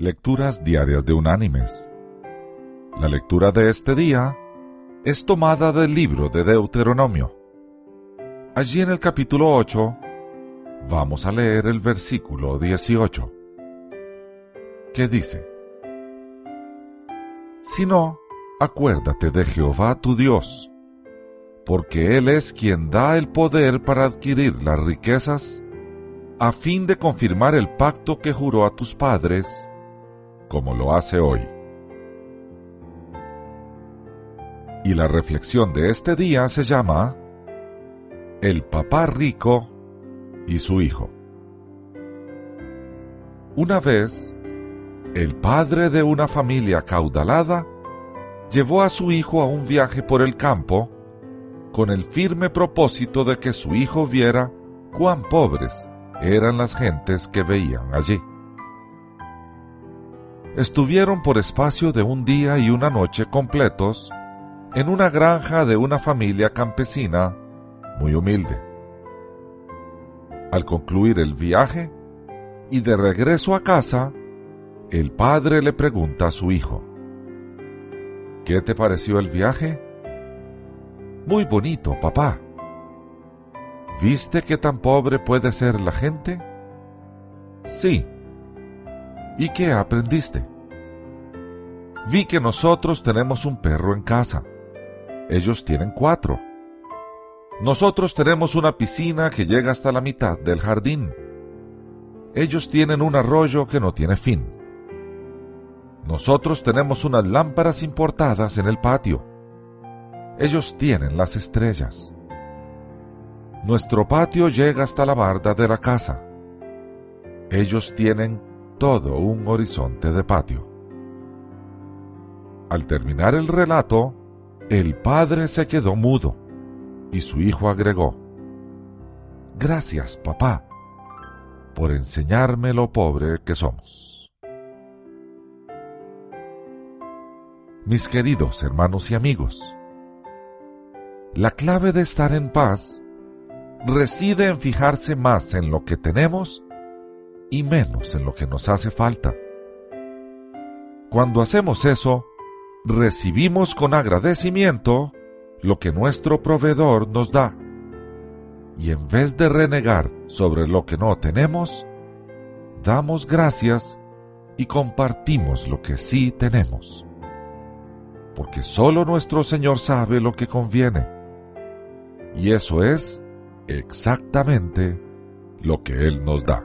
Lecturas Diarias de Unánimes. La lectura de este día es tomada del libro de Deuteronomio. Allí en el capítulo 8 vamos a leer el versículo 18, que dice, Si no, acuérdate de Jehová tu Dios, porque Él es quien da el poder para adquirir las riquezas, a fin de confirmar el pacto que juró a tus padres, como lo hace hoy. Y la reflexión de este día se llama El papá rico y su hijo. Una vez, el padre de una familia caudalada llevó a su hijo a un viaje por el campo con el firme propósito de que su hijo viera cuán pobres eran las gentes que veían allí estuvieron por espacio de un día y una noche completos en una granja de una familia campesina muy humilde. Al concluir el viaje y de regreso a casa, el padre le pregunta a su hijo, ¿Qué te pareció el viaje? Muy bonito, papá. ¿Viste qué tan pobre puede ser la gente? Sí, ¿Y qué aprendiste? Vi que nosotros tenemos un perro en casa. Ellos tienen cuatro. Nosotros tenemos una piscina que llega hasta la mitad del jardín. Ellos tienen un arroyo que no tiene fin. Nosotros tenemos unas lámparas importadas en el patio. Ellos tienen las estrellas. Nuestro patio llega hasta la barda de la casa. Ellos tienen todo un horizonte de patio. Al terminar el relato, el padre se quedó mudo y su hijo agregó, Gracias, papá, por enseñarme lo pobre que somos. Mis queridos hermanos y amigos, la clave de estar en paz reside en fijarse más en lo que tenemos y menos en lo que nos hace falta. Cuando hacemos eso, recibimos con agradecimiento lo que nuestro proveedor nos da. Y en vez de renegar sobre lo que no tenemos, damos gracias y compartimos lo que sí tenemos. Porque solo nuestro Señor sabe lo que conviene. Y eso es exactamente lo que Él nos da.